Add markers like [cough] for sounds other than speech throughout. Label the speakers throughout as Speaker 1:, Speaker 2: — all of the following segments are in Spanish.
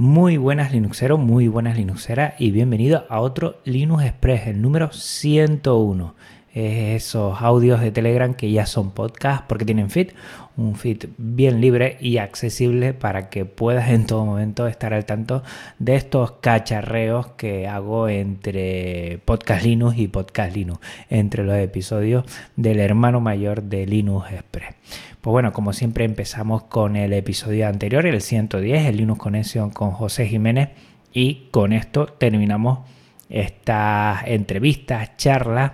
Speaker 1: Muy buenas Linuxeros, muy buenas Linuxeras y bienvenido a otro Linux Express, el número 101. Esos audios de Telegram que ya son podcast porque tienen feed, un feed bien libre y accesible para que puedas en todo momento estar al tanto de estos cacharreos que hago entre Podcast Linux y Podcast Linux, entre los episodios del hermano mayor de Linux Express. Pues bueno, como siempre empezamos con el episodio anterior, el 110, el Linux Connection con José Jiménez y con esto terminamos estas entrevistas, charlas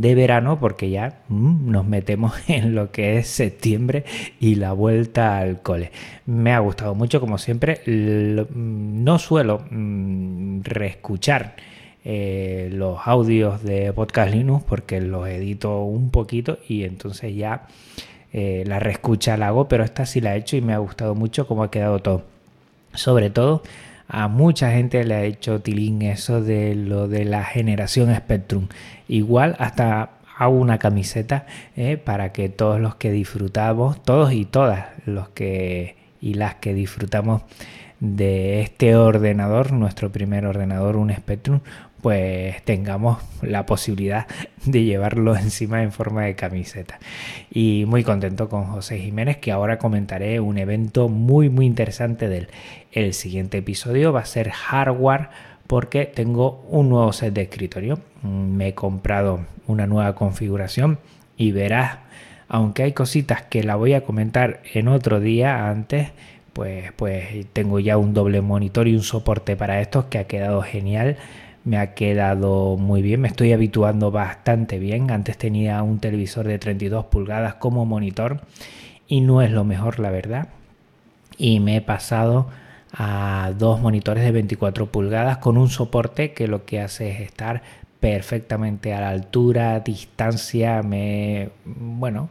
Speaker 1: de verano porque ya mm, nos metemos [laughs] en lo que es septiembre y la vuelta al cole. Me ha gustado mucho, como siempre. Mm, no suelo mm, reescuchar eh, los audios de Podcast Linux porque los edito un poquito y entonces ya eh, la reescucha la hago, pero esta sí la he hecho y me ha gustado mucho cómo ha quedado todo. Sobre todo a mucha gente le ha hecho tilín eso de lo de la generación Spectrum. Igual hasta hago una camiseta eh, para que todos los que disfrutamos, todos y todas los que y las que disfrutamos de este ordenador, nuestro primer ordenador, un Spectrum, pues tengamos la posibilidad [laughs] de llevarlo [laughs] encima en forma de camiseta. Y muy contento con José Jiménez, que ahora comentaré un evento muy muy interesante del El siguiente episodio va a ser hardware porque tengo un nuevo set de escritorio. Me he comprado una nueva configuración y verás, aunque hay cositas que la voy a comentar en otro día antes, pues, pues tengo ya un doble monitor y un soporte para estos que ha quedado genial me ha quedado muy bien, me estoy habituando bastante bien. Antes tenía un televisor de 32 pulgadas como monitor y no es lo mejor, la verdad. Y me he pasado a dos monitores de 24 pulgadas con un soporte que lo que hace es estar perfectamente a la altura, distancia, me bueno,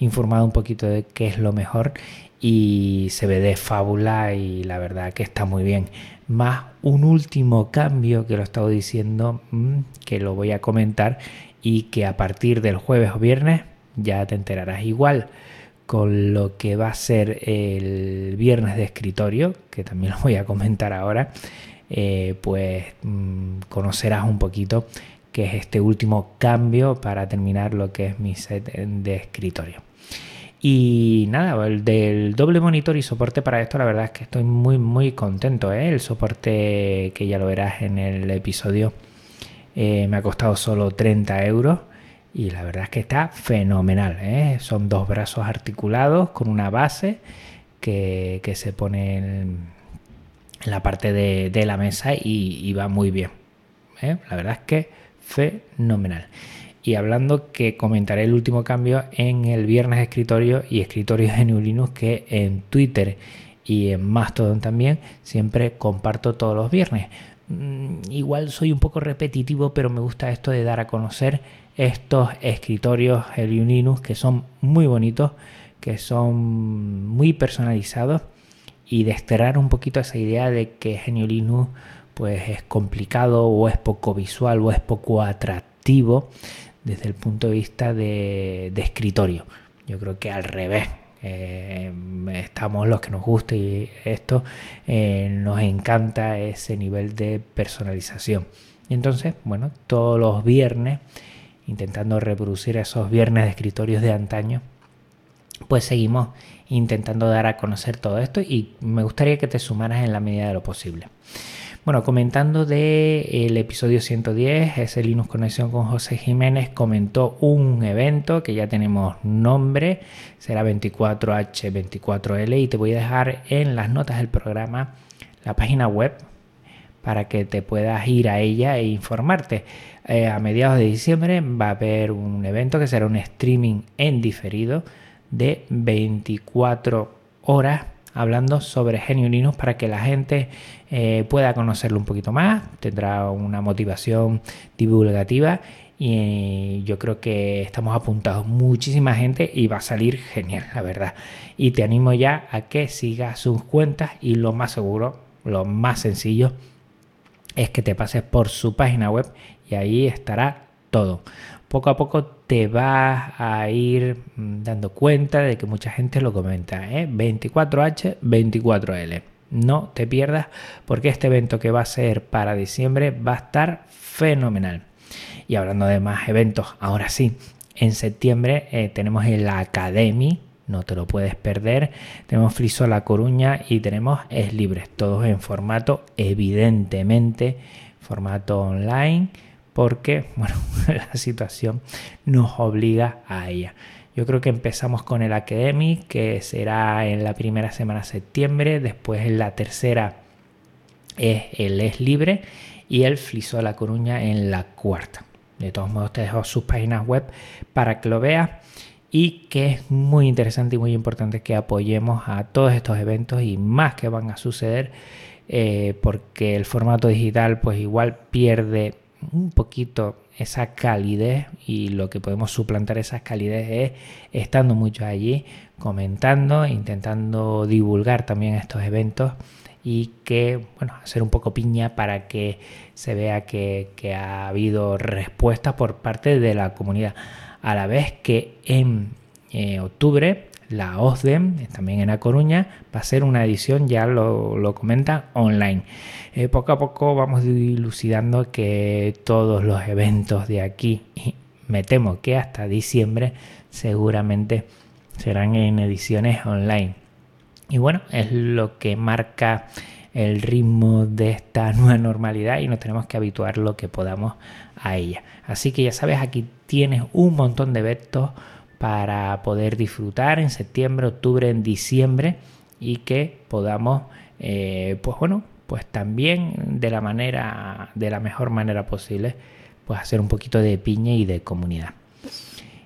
Speaker 1: informado un poquito de qué es lo mejor y se ve de fábula y la verdad que está muy bien más un último cambio que lo he estado diciendo, mm, que lo voy a comentar y que a partir del jueves o viernes ya te enterarás igual con lo que va a ser el viernes de escritorio, que también lo voy a comentar ahora, eh, pues mm, conocerás un poquito qué es este último cambio para terminar lo que es mi set de escritorio. Y nada, el del doble monitor y soporte para esto, la verdad es que estoy muy, muy contento. ¿eh? El soporte que ya lo verás en el episodio eh, me ha costado solo 30 euros y la verdad es que está fenomenal. ¿eh? Son dos brazos articulados con una base que, se pone en, la parte de, la mesa y, y va muy bien. La verdad es que fenomenal y hablando que comentaré el último cambio en el viernes escritorio y escritorio de Linux que en Twitter y en Mastodon también siempre comparto todos los viernes. Mm, igual soy un poco repetitivo, pero me gusta esto de dar a conocer estos escritorios GNU Linux que son muy bonitos, que son muy personalizados y desterrar un poquito esa idea de que GNU Linux pues es complicado o es poco visual o es poco atractivo desde el punto de vista de, escritorio. Yo creo que al revés. Eh, estamos los que nos gusta y esto eh, nos encanta ese nivel de personalización. Y entonces, bueno, todos los viernes, intentando reproducir esos viernes de escritorios de antaño, pues seguimos intentando dar a conocer todo esto y me gustaría que te sumaras en la medida de lo posible. Bueno, comentando del episodio 110, ese Linux Conexión con José Jiménez comentó un evento que ya tenemos nombre, será 24H24L y te voy a dejar en las notas del programa la página web para que te puedas ir a ella e informarte. Eh, a mediados de diciembre va a haber un evento que será un streaming en diferido de 24 horas hablando sobre Genio Linux para que la gente eh, pueda conocerlo un poquito más, tendrá una motivación divulgativa y yo creo que estamos apuntados muchísima gente y va a salir genial, la verdad. Y te animo ya a que sigas sus cuentas y lo más seguro, lo más sencillo es que te pases por su página web y ahí estará todo. Poco a poco te vas a ir mm, dando cuenta de que mucha gente lo comenta. ¿eh? 24H, 24L. no te pierdas porque este evento que va a ser para diciembre va a estar fenomenal. Y hablando de más eventos, ahora sí, en septiembre eh, tenemos el Academy, no te lo puedes perder. Tenemos Friso La Coruña y tenemos Es Libres, todos en formato, evidentemente, formato online, porque bueno, [laughs] la situación nos obliga a ella. Yo creo que empezamos con el Academy, que será en la primera semana de septiembre, después en la tercera es el Es Libre y el Fliso La Coruña en la cuarta. De todos modos, te dejo sus páginas web para que lo veas y que es muy interesante y muy importante que apoyemos a todos estos eventos y más que van a suceder eh, porque el formato digital pues igual pierde un poquito esa calidez y lo que podemos suplantar esa calidez es estando mucho allí, comentando, intentando divulgar también estos eventos y que, bueno, hacer un poco piña para que se vea que, ha habido respuesta por parte de la comunidad. A la vez que en eh, octubre la OSDEM, también en La Coruña, va a ser una edición, ya lo, lo comenta, online. Eh, poco a poco vamos dilucidando que todos los eventos de aquí, y me temo que hasta diciembre, seguramente serán en ediciones online. Y bueno, es lo que marca el ritmo de esta [laughs] nueva normalidad y nos tenemos que habituar lo que podamos a ella. Así que ya sabes, aquí tienes un montón de eventos para poder disfrutar en septiembre, octubre, en diciembre y que podamos, eh, pues bueno, pues también de la manera, de la mejor manera posible, pues hacer un poquito de piña y de comunidad.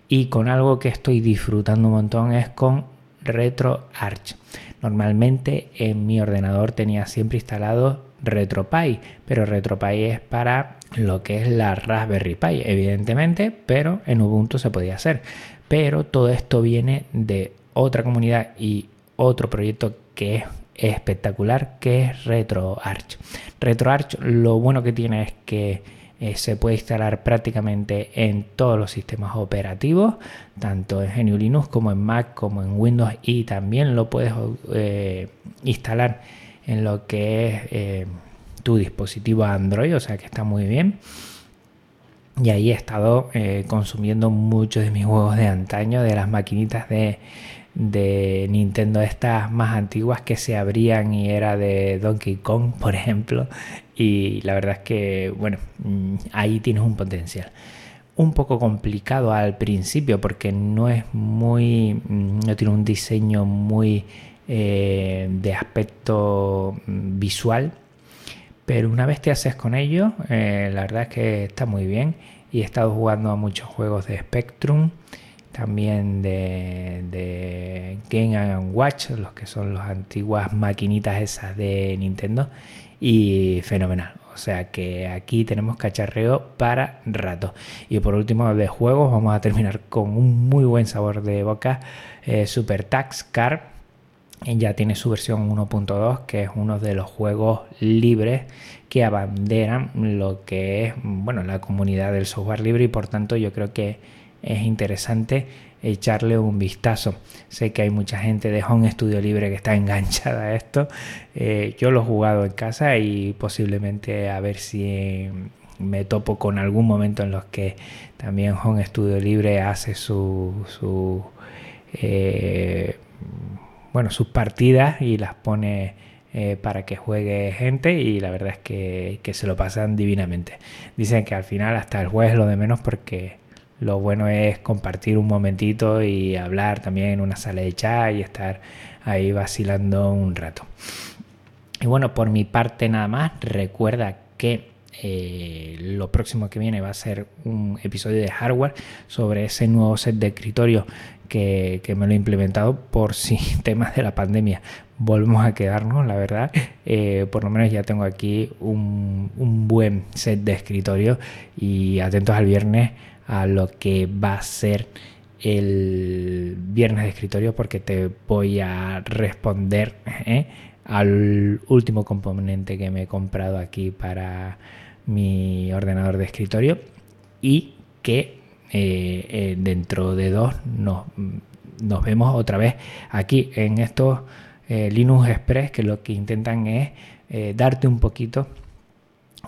Speaker 1: Y con algo que estoy disfrutando un montón es con RetroArch. Normalmente en mi ordenador tenía siempre instalado RetroPie, pero RetroPie es para lo que es la Raspberry Pi, evidentemente, pero en Ubuntu se podía hacer. Pero todo esto viene de otra comunidad y otro proyecto que es espectacular, que es RetroArch. RetroArch lo bueno que tiene es que eh, se puede instalar prácticamente en todos los sistemas operativos, tanto en GNU Linux como en Mac, como en Windows, y también lo puedes eh, instalar en lo que es eh, tu dispositivo Android, o sea que está muy bien. Y ahí he estado eh, consumiendo muchos de mis juegos de antaño, de las maquinitas de, de Nintendo estas más antiguas que se abrían y era de Donkey Kong, [laughs] por ejemplo. Y la verdad es que, bueno, mm, ahí tienes un potencial. Un poco complicado al principio porque no es muy, mm, no tiene un diseño muy eh, de aspecto mm, visual pero una vez te haces con ello, eh, la verdad es que está muy bien. Y he estado jugando a muchos juegos de Spectrum, también de, de Game Watch, los que son las antiguas maquinitas esas de Nintendo. Y fenomenal. O sea que aquí tenemos cacharreo para rato. Y por último, de juegos, vamos a terminar con un muy buen sabor de boca. Eh, Super Tax Car ya tiene su versión 1.2, que es uno de los juegos libres que abanderan lo que es bueno, la comunidad del software libre y por tanto yo creo que es interesante echarle un vistazo. Sé que hay mucha gente de Home Studio Libre que está [laughs] enganchada a esto. Eh, yo lo he jugado en casa y posiblemente a ver si me topo con algún momento en los que también Home Studio Libre hace su, su eh, bueno, sus partidas y las pone eh, para que juegue gente y la verdad es que, se lo pasan divinamente. Dicen que al final hasta el juez es lo de menos porque lo bueno es compartir un momentito y hablar también en una sala de chat y estar ahí vacilando un rato. Y bueno, por mi parte nada más, recuerda que eh, lo próximo que viene va a ser un episodio de hardware sobre ese nuevo set de escritorio que, me lo he implementado por si [laughs] temas de la pandemia volvemos a quedarnos, la verdad. Eh, por lo menos ya tengo aquí un, buen set de escritorio y atentos al viernes a lo que va a ser el viernes de escritorio porque te voy a responder ¿eh? al último componente que me he comprado aquí para mi ordenador de escritorio y que eh, eh, dentro de dos nos, vemos otra vez aquí en estos eh, Linux Express que lo que intentan es darte un poquito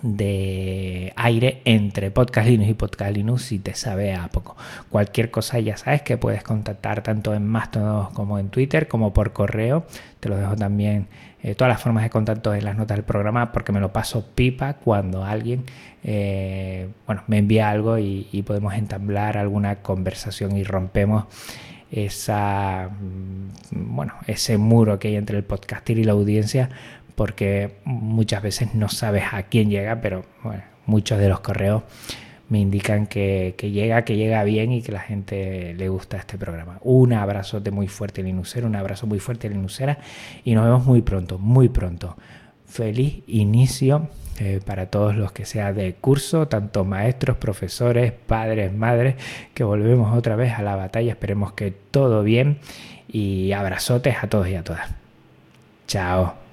Speaker 1: de aire entre Podcast Linux y Podcast Linux si te sabe a poco. Cualquier cosa ya sabes que puedes contactar tanto en Mastodon como en Twitter como por correo. Te lo dejo también eh, todas las formas de contacto en las notas del programa porque me lo paso pipa cuando alguien eh, bueno, me envía algo y, podemos entablar alguna conversación y rompemos esa mm, bueno ese muro que hay entre el podcaster y la audiencia porque muchas veces no sabes a quién llega, pero bueno, muchos de los correos me indican que, llega, que llega bien y que la gente le gusta este programa. Un abrazote muy fuerte, Linuxera, un abrazo muy fuerte, Linuxera, y nos vemos muy pronto, muy pronto. Feliz inicio eh, para todos los que sea de curso, tanto maestros, profesores, padres, madres, que volvemos otra vez a la batalla. Esperemos que todo bien y abrazotes a todos y a todas. Chao.